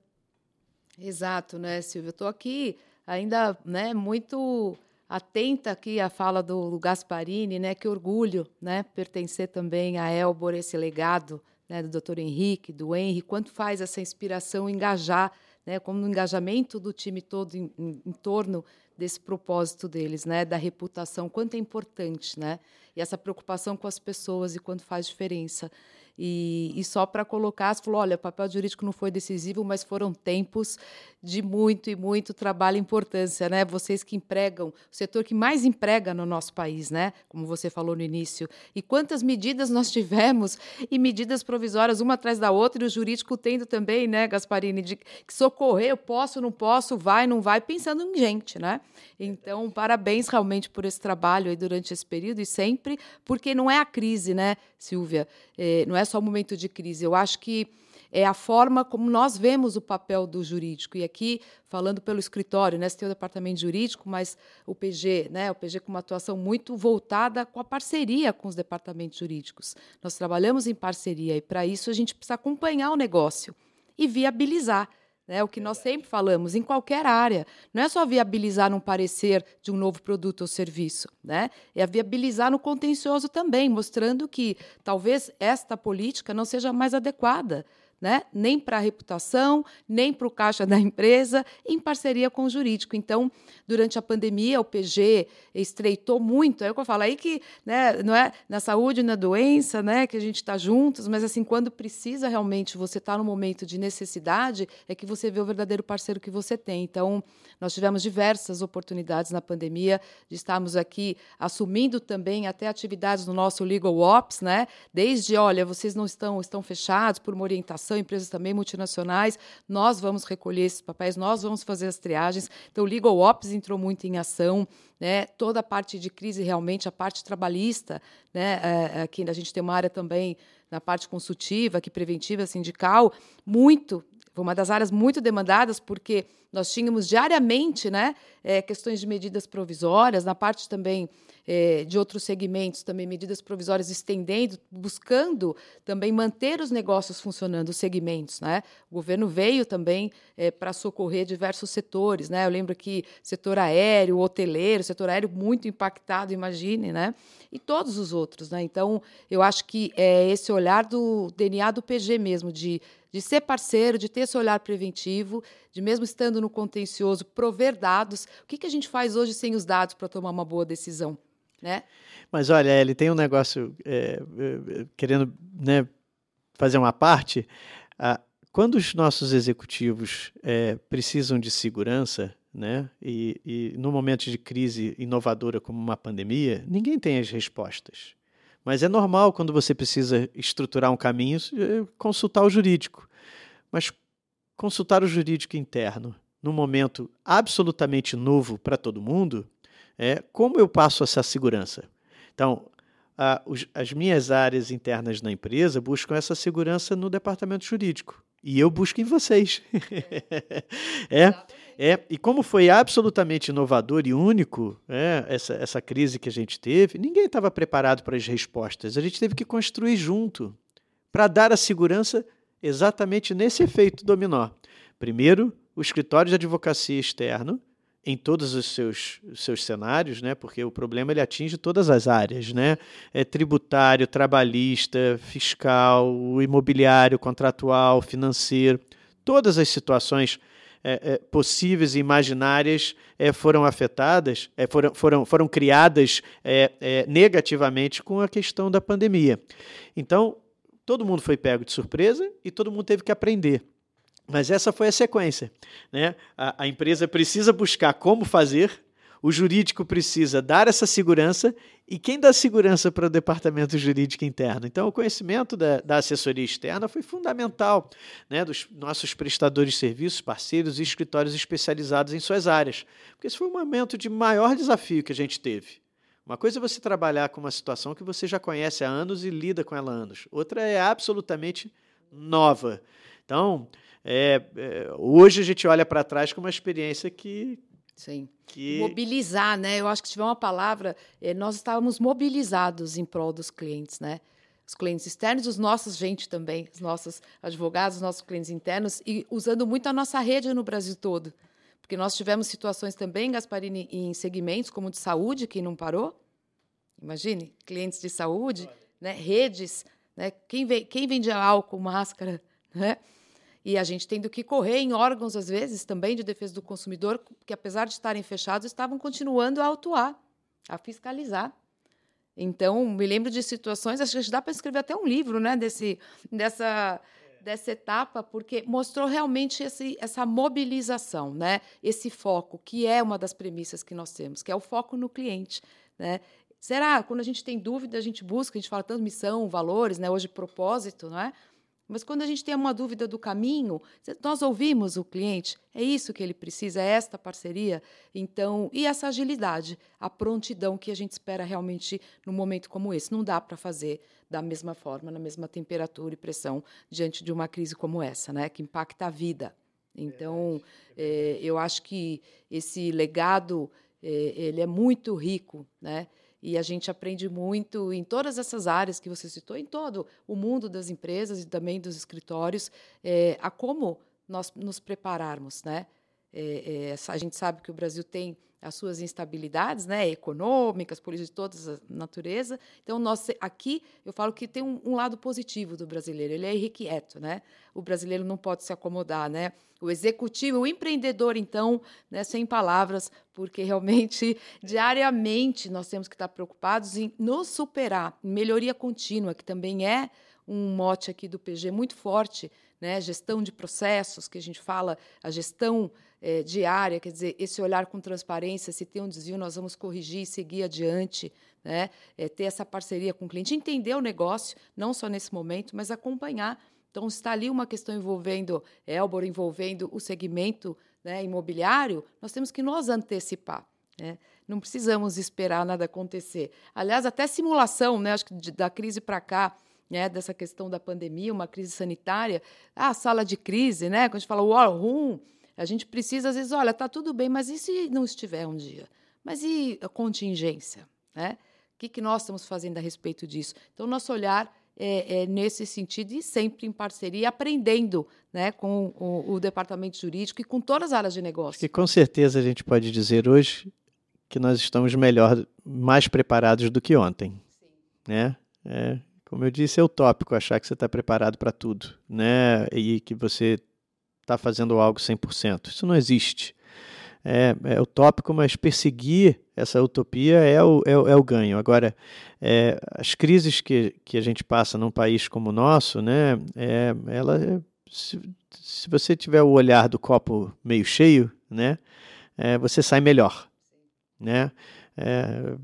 Exato, né, Silvia? Eu estou aqui ainda, né, muito atenta aqui à fala do Gasparini, né? Que orgulho, né, pertencer também a Elbor esse legado, né, do Dr. Henrique, do Henry, quanto faz essa inspiração engajar, né, como no engajamento do time todo em, em, em torno desse propósito deles, né, da reputação, quanto é importante, né? E essa preocupação com as pessoas e quanto faz diferença. E, e só para colocar, você falou, olha, papel jurídico não foi decisivo, mas foram tempos de muito e muito trabalho e importância, né? Vocês que empregam, o setor que mais emprega no nosso país, né? Como você falou no início. E quantas medidas nós tivemos e medidas provisórias uma atrás da outra e o jurídico tendo também, né, Gasparini, de socorrer, eu posso, não posso, vai, não vai, pensando em gente, né? Então, parabéns realmente por esse trabalho aí durante esse período e sempre, porque não é a crise, né, Silvia? É, não é só o momento de crise. Eu acho que é a forma como nós vemos o papel do jurídico. E aqui, falando pelo escritório, né, você tem o departamento jurídico, mas o PG, né, o PG com uma atuação muito voltada com a parceria com os departamentos jurídicos. Nós trabalhamos em parceria e, para isso, a gente precisa acompanhar o negócio e viabilizar. Né, o que nós sempre falamos, em qualquer área. Não é só viabilizar num parecer de um novo produto ou serviço, né? é viabilizar no contencioso também, mostrando que talvez esta política não seja mais adequada né? nem para a reputação, nem para o caixa da empresa, em parceria com o jurídico. Então, durante a pandemia, o PG estreitou muito. É o que eu falo aí que né, não é na saúde, na doença, né, que a gente está juntos, mas assim, quando precisa realmente, você está no momento de necessidade, é que você vê o verdadeiro parceiro que você tem. Então, nós tivemos diversas oportunidades na pandemia de estarmos aqui assumindo também até atividades no nosso Legal Ops, né? Desde, olha, vocês não estão, estão fechados por uma orientação, empresas também multinacionais, nós vamos recolher esses papéis, nós vamos fazer as triagens. Então, o Legal Ops entrou muito em ação, né? Toda a parte de crise, realmente, a parte trabalhista, né? É, aqui a gente tem uma área também na parte consultiva, aqui preventiva, sindical, muito foi uma das áreas muito demandadas, porque nós tínhamos diariamente né, é, questões de medidas provisórias, na parte também é, de outros segmentos, também medidas provisórias estendendo, buscando também manter os negócios funcionando, os segmentos. Né? O governo veio também é, para socorrer diversos setores. Né? Eu lembro que setor aéreo, hoteleiro, setor aéreo muito impactado, imagine, né? e todos os outros. Né? Então, eu acho que é esse olhar do DNA do PG mesmo, de de ser parceiro, de ter esse olhar preventivo, de mesmo estando no contencioso, prover dados. O que, que a gente faz hoje sem os dados para tomar uma boa decisão? Né? Mas olha, ele tem um negócio é, é, querendo né, fazer uma parte. Ah, quando os nossos executivos é, precisam de segurança, né, e, e no momento de crise inovadora como uma pandemia, ninguém tem as respostas. Mas é normal, quando você precisa estruturar um caminho, eh, consultar o jurídico. Mas consultar o jurídico interno num momento absolutamente novo para todo mundo, é como eu passo essa segurança? Então, a, os, as minhas áreas internas na empresa buscam essa segurança no departamento jurídico. E eu busco em vocês. é, é, e como foi absolutamente inovador e único é, essa, essa crise que a gente teve, ninguém estava preparado para as respostas. A gente teve que construir junto para dar a segurança exatamente nesse efeito dominó. Primeiro, o escritório de advocacia externo, em todos os seus, seus cenários, né? porque o problema ele atinge todas as áreas, né? É tributário, trabalhista, fiscal, imobiliário, contratual, financeiro, todas as situações é, é, possíveis e imaginárias é, foram afetadas, é, foram, foram, foram criadas é, é, negativamente com a questão da pandemia. Então, todo mundo foi pego de surpresa e todo mundo teve que aprender. Mas essa foi a sequência. Né? A, a empresa precisa buscar como fazer, o jurídico precisa dar essa segurança e quem dá segurança para o departamento jurídico interno? Então, o conhecimento da, da assessoria externa foi fundamental, né, dos nossos prestadores de serviços, parceiros e escritórios especializados em suas áreas, porque esse foi o momento de maior desafio que a gente teve. Uma coisa é você trabalhar com uma situação que você já conhece há anos e lida com ela há anos, outra é absolutamente nova. Então, é, é, hoje a gente olha para trás com uma experiência que Sim. Que... Mobilizar, né? Eu acho que se tiver uma palavra, eh, nós estávamos mobilizados em prol dos clientes, né? Os clientes externos, os nossos gente também, os nossos advogados, os nossos clientes internos, e usando muito a nossa rede no Brasil todo. Porque nós tivemos situações também, Gasparini, em segmentos como de saúde, que não parou. Imagine, clientes de saúde, né? redes, né? Quem, vem, quem vende álcool, máscara, né? E a gente tendo que correr em órgãos, às vezes, também de defesa do consumidor, que apesar de estarem fechados, estavam continuando a autuar, a fiscalizar. Então, me lembro de situações, acho que dá para escrever até um livro né, desse, dessa, dessa etapa, porque mostrou realmente esse, essa mobilização, né, esse foco, que é uma das premissas que nós temos, que é o foco no cliente. Né? Será? Quando a gente tem dúvida, a gente busca, a gente fala tanto missão, valores, né, hoje propósito, não é? Mas quando a gente tem uma dúvida do caminho, nós ouvimos o cliente, é isso que ele precisa, é esta parceria. Então, e essa agilidade, a prontidão que a gente espera realmente num momento como esse. Não dá para fazer da mesma forma, na mesma temperatura e pressão diante de uma crise como essa, né, que impacta a vida. Então, é, eu acho que esse legado é, ele é muito rico, né? E a gente aprende muito em todas essas áreas que você citou, em todo o mundo das empresas e também dos escritórios, é, a como nós nos prepararmos. Né? É, é, a gente sabe que o Brasil tem as suas instabilidades, né, econômicas, políticas de toda a natureza. Então, nós aqui eu falo que tem um, um, lado positivo do brasileiro. Ele é irrequieto, né? O brasileiro não pode se acomodar, né? O executivo, o empreendedor, então, né, sem palavras, porque realmente diariamente nós temos que estar preocupados em nos superar, melhoria contínua, que também é um mote aqui do PG muito forte, né? Gestão de processos, que a gente fala, a gestão é, diária, quer dizer, esse olhar com transparência, se tem um desvio, nós vamos corrigir e seguir adiante, né? É, ter essa parceria com o cliente, entender o negócio, não só nesse momento, mas acompanhar. Então, está ali uma questão envolvendo Elbor, envolvendo o segmento né, imobiliário, nós temos que nos antecipar. Né? Não precisamos esperar nada acontecer. Aliás, até simulação, né, acho que da crise para cá, né, dessa questão da pandemia, uma crise sanitária, a sala de crise, né, quando a gente fala war room, a gente precisa, às vezes, olha, está tudo bem, mas e se não estiver um dia? Mas e a contingência? Né? O que, que nós estamos fazendo a respeito disso? Então, nosso olhar é, é nesse sentido e sempre em parceria, aprendendo né, com o, o, departamento jurídico e com todas as áreas de negócio. E com certeza a gente pode dizer hoje que nós estamos melhor, mais preparados do que ontem. Sim. Né? É, como eu disse, é utópico achar que você está preparado para tudo, né? E que você está fazendo algo 100%. Isso não existe. É, é utópico, mas perseguir essa utopia é o, é, é o ganho. Agora, é, as crises que, que a gente passa num país como o nosso, né, é, ela, se, se você tiver o olhar do copo meio cheio, né, é, você sai melhor. Né? É,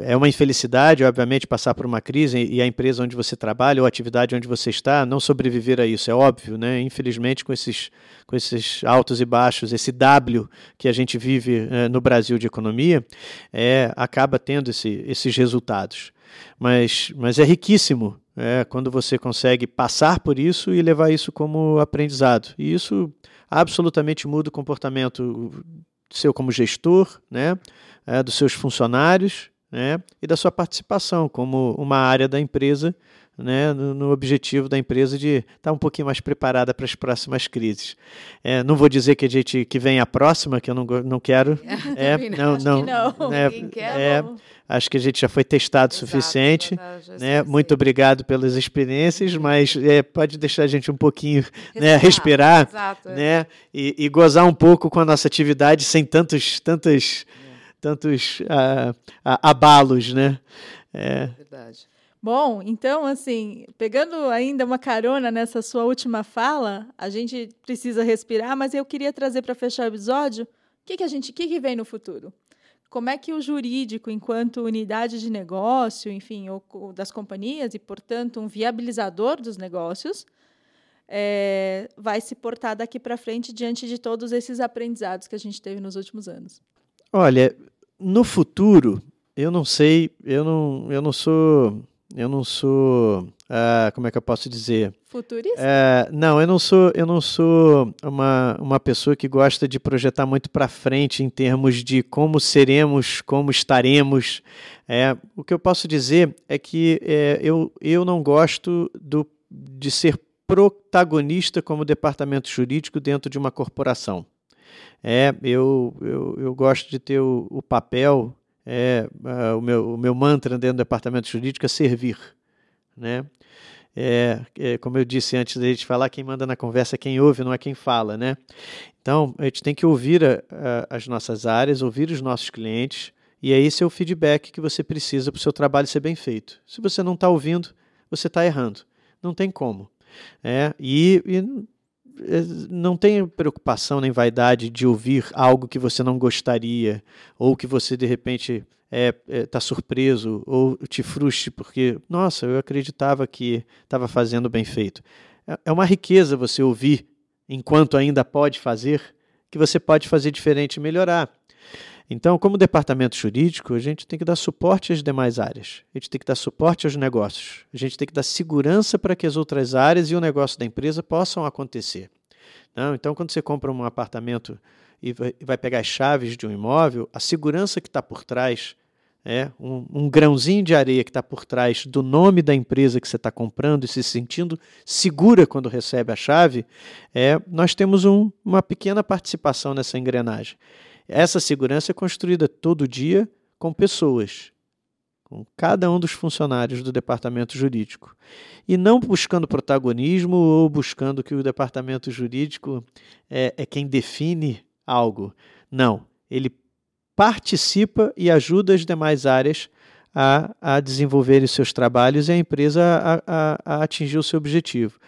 é uma infelicidade, obviamente, passar por uma crise e a empresa onde você trabalha ou a atividade onde você está não sobreviver a isso, é óbvio, né? Infelizmente, com esses, com esses altos e baixos, esse W que a gente vive é, no Brasil de economia, é, acaba tendo esse, esses resultados. Mas, mas é riquíssimo é, quando você consegue passar por isso e levar isso como aprendizado. E isso absolutamente muda o comportamento seu como gestor, né? É, dos seus funcionários né, e da sua participação como uma área da empresa, né, no, no objetivo da empresa de estar tá um pouquinho mais preparada para as próximas crises. É, não vou dizer que a gente que vem a próxima, que eu não, não quero. É, não, não, não, é, é, acho que a gente já foi testado o suficiente. né? Muito obrigado pelas experiências, mas é, pode deixar a gente um pouquinho né, respirar Exato, é. né, e, e, gozar um pouco com a nossa atividade sem tantos, tantas tantos uh, uh, abalos, né? É. Verdade. Bom, então, assim, pegando ainda uma carona nessa sua última fala, a gente precisa respirar, mas eu queria trazer para fechar o episódio o que, que a gente, que, que vem no futuro? Como é que o jurídico, enquanto unidade de negócio, enfim, ou, das companhias e, portanto, um viabilizador dos negócios, é, vai se portar daqui para frente diante de todos esses aprendizados que a gente teve nos últimos anos? Olha, no futuro, eu não sei, eu não, eu não sou, eu não sou, uh, como é que eu posso dizer? Futurista? Uh, não, eu não sou, eu não sou uma, uma pessoa que gosta de projetar muito para frente em termos de como seremos, como estaremos. É, o que eu posso dizer é que é, eu, eu não gosto do, de ser protagonista como departamento jurídico dentro de uma corporação. É, eu, eu, eu gosto de ter o, o papel, é, uh, o, meu, o meu mantra dentro do departamento jurídico é servir. Né? É, é, como eu disse antes da gente falar, quem manda na conversa é quem ouve, não é quem fala, né? Então, a gente tem que ouvir a, a, as nossas áreas, ouvir os nossos clientes E é esse é o feedback que você precisa para o seu trabalho ser bem feito. Se você não está ouvindo, você está errando. Não tem como. É, e, e não tenha preocupação nem vaidade de ouvir algo que você não gostaria ou que você de repente está é, é, tá surpreso ou te frustre porque, nossa, eu acreditava que estava fazendo bem feito. É, é uma riqueza você ouvir enquanto ainda pode fazer, que você pode fazer diferente e melhorar. Então, como departamento jurídico, a gente tem que dar suporte às demais áreas. A gente tem que dar suporte aos negócios. A gente tem que dar segurança para que as outras áreas e o negócio da empresa possam acontecer. Não? Então, quando você compra um apartamento e vai pegar as chaves de um imóvel, a segurança que está por trás, é um, um grãozinho de areia que está por trás do nome da empresa que você está comprando e se sentindo segura quando recebe a chave, é, nós temos um, uma pequena participação nessa engrenagem. Essa segurança é construída todo dia com pessoas, com cada um dos funcionários do departamento jurídico. E não buscando protagonismo ou buscando que o departamento jurídico é, é quem define algo. Não. Ele participa e ajuda as demais áreas a, a desenvolverem seus trabalhos e a empresa a, a, a atingir o seu objetivo.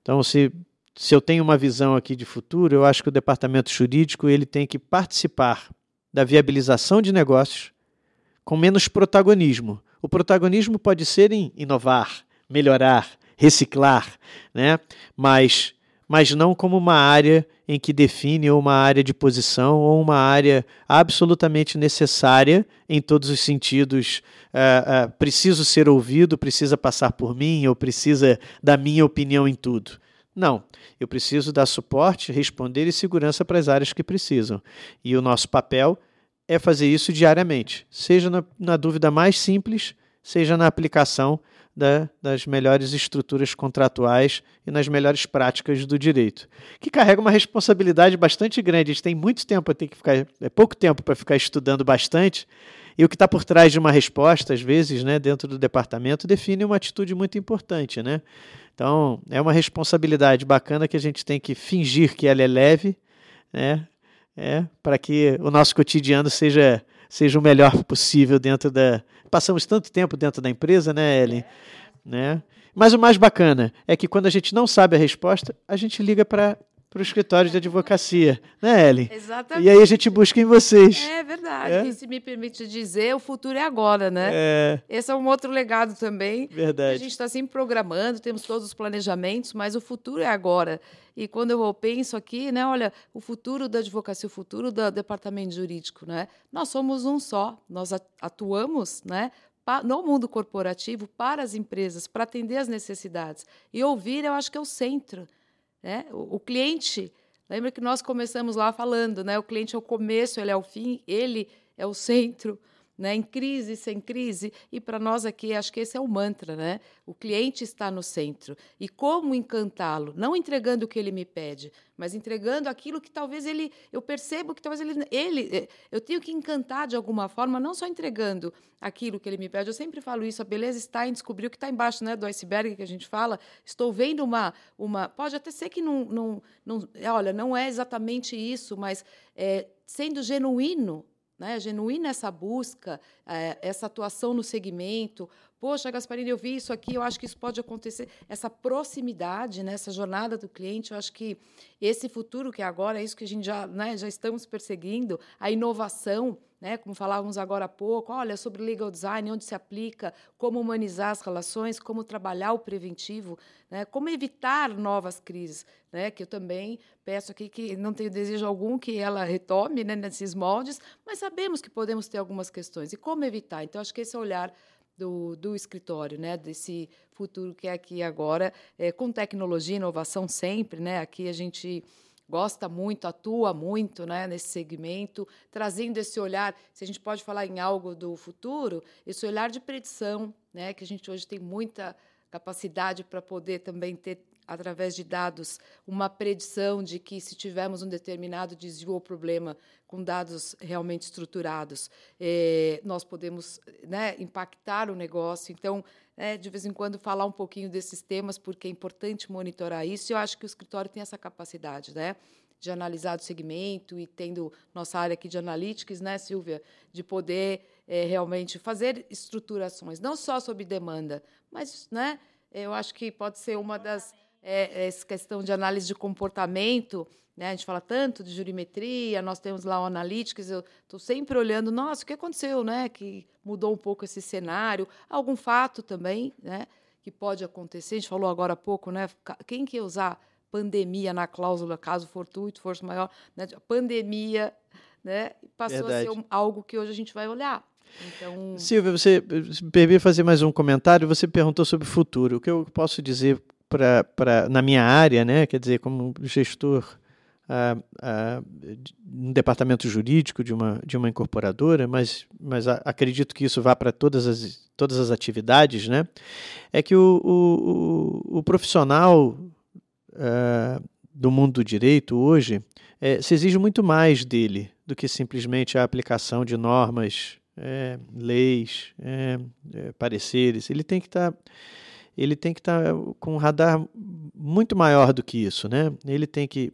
Então, se se eu tenho uma visão aqui de futuro, eu acho que o departamento jurídico ele tem que participar da viabilização de negócios com menos protagonismo. O protagonismo pode ser em inovar, melhorar, reciclar, né? mas, mas não como uma área em que define ou uma área de posição ou uma área absolutamente necessária em todos os sentidos. Uh, uh, preciso ser ouvido, precisa passar por mim ou precisa da minha opinião em tudo. Não, eu preciso dar suporte, responder e segurança para as áreas que precisam. E o nosso papel é fazer isso diariamente, seja na, na dúvida mais simples, seja na aplicação da, das melhores estruturas contratuais e nas melhores práticas do direito, que carrega uma responsabilidade bastante grande. A gente tem muito tempo, tem que ficar, é pouco tempo para ficar estudando bastante, e o que está por trás de uma resposta, às vezes, né, dentro do departamento, define uma atitude muito importante. Né? Então, é uma responsabilidade bacana que a gente tem que fingir que ela é leve, né? É, para que o nosso cotidiano seja, seja o melhor possível dentro da. Passamos tanto tempo dentro da empresa, né, Ellen? Né? Mas o mais bacana é que quando a gente não sabe a resposta, a gente liga para para o escritório de advocacia, né, Ellen? Exatamente. E aí a gente busca em vocês. É verdade. É? E se me permite dizer, o futuro é agora, né? É. Esse é um outro legado também. Verdade. A gente está sempre programando, temos todos os planejamentos, mas o futuro é agora. E quando eu penso aqui, né, olha, o futuro da advocacia, o futuro do departamento jurídico, né? Nós somos um só. Nós atuamos, né? no mundo corporativo para as empresas, para atender as necessidades. E ouvir, eu acho que é o centro. Né? O, o, cliente, lembra que nós começamos lá falando, né? o cliente é o começo, ele é o fim, ele é o centro né? em crise, sem crise. E para nós aqui, acho que esse é o mantra, né? O cliente está no centro. E como encantá-lo? Não entregando o que ele me pede, mas entregando aquilo que talvez ele. Eu percebo que talvez ele. ele eh, eu tenho que encantar de alguma forma, não só entregando aquilo que ele me pede. Eu sempre falo isso, a beleza está em descobrir o que está embaixo né, do iceberg que a gente fala. Estou vendo uma. uma pode até ser que não. não, não olha, não é exatamente isso, mas é, sendo genuíno né, genuína essa busca, é, essa atuação no segmento. Poxa, Gasparini, eu vi isso aqui, eu acho que isso pode acontecer. Essa proximidade, né, essa jornada do cliente, eu acho que esse futuro que é agora é isso que a gente já, né, já estamos perseguindo, a inovação né, como falávamos agora há pouco, olha, sobre legal design, onde se aplica, como humanizar as relações, como trabalhar o preventivo, né, como evitar novas crises, né, que eu também peço aqui que não tenho desejo algum que ela retome né, nesses moldes, mas sabemos que podemos ter algumas questões. E como evitar? Então, acho que esse é olhar do, do escritório, né, desse futuro que é aqui agora, é, com tecnologia inovação sempre, né, aqui a gente gosta muito, atua muito né, nesse segmento, trazendo esse olhar, se a gente pode falar em algo do futuro, esse olhar de predição, né, que a gente hoje tem muita capacidade para poder também ter através de dados, uma predição de que, se tivermos um determinado desvio ou problema com dados realmente estruturados, eh, nós podemos né, impactar o negócio. Então, é, de vez em quando, falar um pouquinho desses temas, porque é importante monitorar isso. E eu acho que o escritório tem essa capacidade. Né? de analisar o segmento e tendo nossa área aqui de analytics, né, Silvia, de poder é, realmente fazer estruturações, não só sobre demanda, mas, né, eu acho que pode ser uma das é, essa questão de análise de comportamento, né? A gente fala tanto de jurimetria, nós temos lá o Analytics, eu estou sempre olhando, nossa, o que aconteceu, né? Que mudou um pouco esse cenário, algum fato também, né? Que pode acontecer. A gente falou agora há pouco, né? Quem que usar pandemia na cláusula, caso fortuito, força maior, né? pandemia, né? Passou Verdade. a ser algo que hoje a gente vai olhar. Então... Silvia, você me permite fazer mais um comentário. Você perguntou sobre o futuro. O que eu posso dizer para na minha área, né? Quer dizer, como gestor uh, uh, no departamento jurídico de uma, de uma incorporadora, mas, mas acredito que isso vá para todas as, todas as atividades, né? É que o, o, o profissional uh, do mundo do direito hoje é, se exige muito mais dele do que simplesmente a aplicação de normas, é, leis, é, é pareceres. Ele tem que estar tá, ele tem que estar tá com um radar muito maior do que isso, né? Ele tem que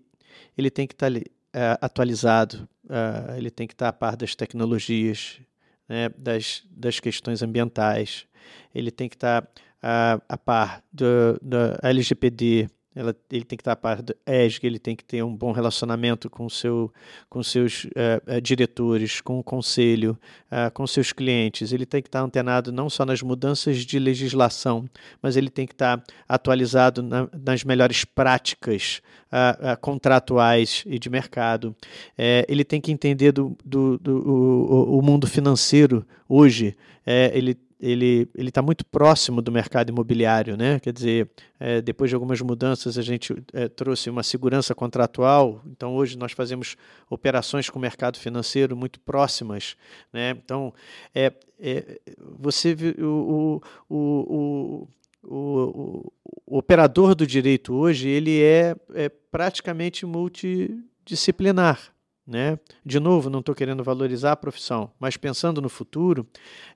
ele tem que estar tá, uh, atualizado, uh, ele tem que estar tá a par das tecnologias, né, das, das questões ambientais, ele tem que estar uh, a par do, da LGPD, ela, ele tem que estar a par do ESG, ele tem que ter um bom relacionamento com, seu, com seus uh, diretores, com o conselho, uh, com seus clientes. Ele tem que estar antenado não só nas mudanças de legislação, mas ele tem que estar atualizado na, nas melhores práticas uh, contratuais e de mercado. É, ele tem que entender do, do, do o, o mundo financeiro hoje. É, ele ele ele está muito próximo do mercado imobiliário, né? Quer dizer, é, depois de algumas mudanças a gente é, trouxe uma segurança contratual. Então hoje nós fazemos operações com o mercado financeiro muito próximas, né? Então é, é você o, o, o, o, o operador do direito hoje ele é, é praticamente multidisciplinar. Né? De novo, não estou querendo valorizar a profissão, mas pensando no futuro,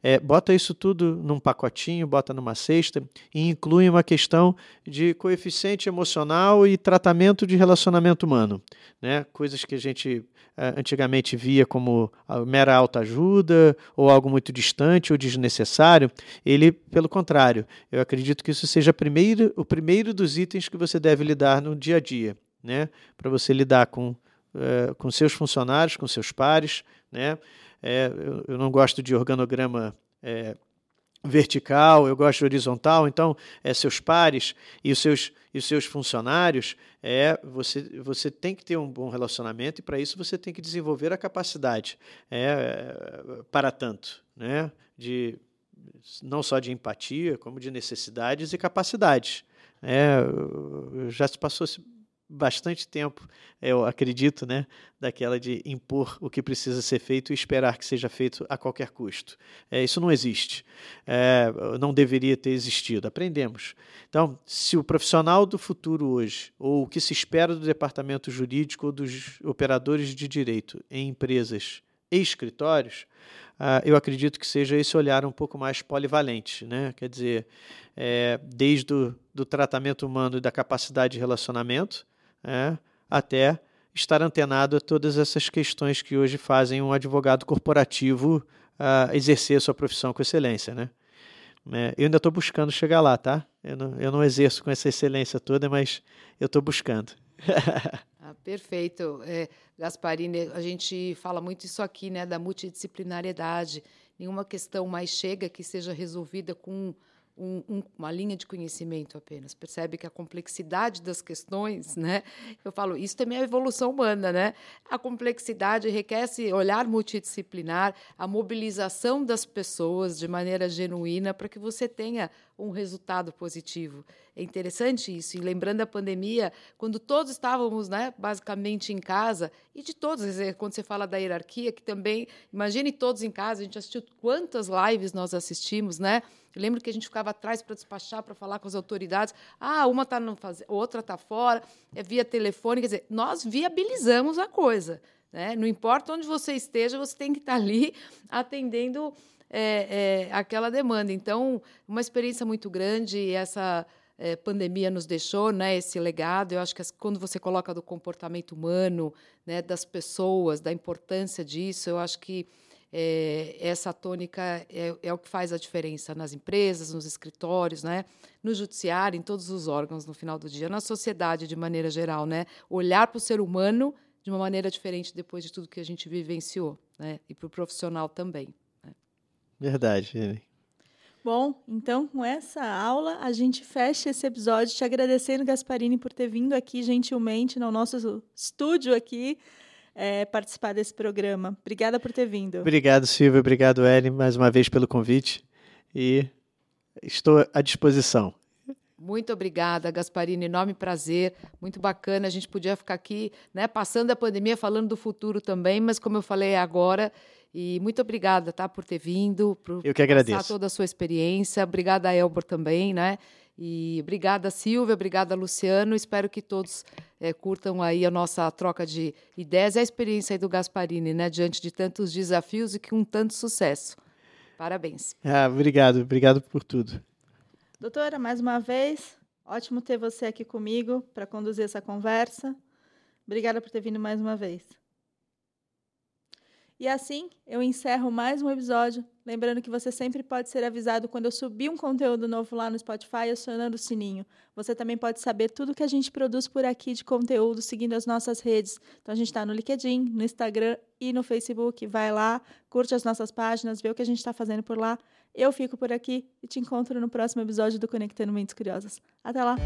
é, bota isso tudo num pacotinho, bota numa cesta e inclui uma questão de coeficiente emocional e tratamento de relacionamento humano. Né? Coisas que a gente é, antigamente via como mera autoajuda ou algo muito distante ou desnecessário. Ele, pelo contrário, eu acredito que isso seja primeiro, o primeiro dos itens que você deve lidar no dia a dia, né? para você lidar com é, com seus funcionários, com seus pares. Né? É, eu, eu, não gosto de organograma é, vertical, eu gosto de horizontal, então é seus pares e os seus, e os seus funcionários, é você, você tem que ter um bom relacionamento e para isso você tem que desenvolver a capacidade para tanto, né? de, não só de empatia, como de necessidades e capacidades. É, já se passou bastante tempo, eu acredito, né, daquela de impor o que precisa ser feito e esperar que seja feito a qualquer custo. É, isso não existe, é, não deveria ter existido. Aprendemos. Então, se o profissional do futuro hoje, ou o que se espera do departamento jurídico ou dos operadores de direito em empresas e escritórios, uh, eu acredito que seja esse olhar um pouco mais polivalente, né? Quer dizer, é, desde o do tratamento humano e da capacidade de relacionamento, é, até estar antenado a todas essas questões que hoje fazem um advogado corporativo uh, exercer sua profissão com excelência. Né? É, eu ainda estou buscando chegar lá, tá? Eu não, eu não exerço com essa excelência toda, mas eu estou buscando. ah, perfeito. É, Gasparini, a gente fala muito isso aqui, né, da multidisciplinariedade. Nenhuma questão mais chega que seja resolvida com um, um, uma linha de conhecimento apenas. Percebe que a complexidade das questões, né? Eu falo, isso também é evolução humana, né? A complexidade requer esse olhar multidisciplinar, a mobilização das pessoas de maneira genuína para que você tenha um resultado positivo. É interessante isso. E lembrando a pandemia, quando todos estávamos, né, basicamente em casa, e de todos, quando você fala da hierarquia, que também, imagine todos em casa, a gente assistiu quantas lives nós assistimos, né? Eu lembro que a gente ficava atrás para despachar, para falar com as autoridades. Ah, uma está não faz... outra está fora, é via telefone. Quer dizer, nós viabilizamos a coisa. Né? Não importa onde você esteja, você tem que estar tá ali atendendo é, é, aquela demanda. Então, uma experiência muito grande, essa é, pandemia nos deixou, né, esse legado. Eu acho que quando você coloca do comportamento humano, né, das pessoas, da importância disso, eu acho que é, essa tônica é, é, o que faz a diferença nas empresas, nos escritórios, né, no judiciário, em todos os órgãos no final do dia, na sociedade de maneira geral, né, olhar para o ser humano de uma maneira diferente depois de tudo que a gente vivenciou, né, e para o profissional também. Verdade, Jenny. Bom, então com essa aula a gente fecha esse episódio te agradecendo, Gasparini, por ter vindo aqui gentilmente no nosso estúdio aqui é, participar desse programa. Obrigada por ter vindo. Obrigado, Silvia. Obrigado, Ellen, mais uma vez pelo convite. E estou à disposição. Muito obrigada, Gasparini. Enorme prazer, muito bacana. A gente podia ficar aqui, né, passando a pandemia, falando do futuro também, mas como eu falei agora, e muito obrigada, tá, por ter vindo, por Eu que agradeço. passar toda a sua experiência. Obrigada, Elbor, também, né? E obrigada, Silvia, obrigada, Luciano. Espero que todos é, curtam aí a nossa troca de ideias e a experiência aí do Gasparini, né? Diante de tantos desafios e com tanto sucesso. Parabéns. Ah, obrigado, obrigado por tudo. Doutora, mais uma vez, ótimo ter você aqui comigo para conduzir essa conversa. Obrigada por ter vindo mais uma vez. E assim eu encerro mais um episódio. Lembrando que você sempre pode ser avisado quando eu subir um conteúdo novo lá no Spotify, acionando o sininho. Você também pode saber tudo que a gente produz por aqui de conteúdo seguindo as nossas redes. Então a gente está no LinkedIn, no Instagram e no Facebook. Vai lá, curte as nossas páginas, vê o que a gente está fazendo por lá. Eu fico por aqui e te encontro no próximo episódio do Conectando Mentes Curiosas. Até lá!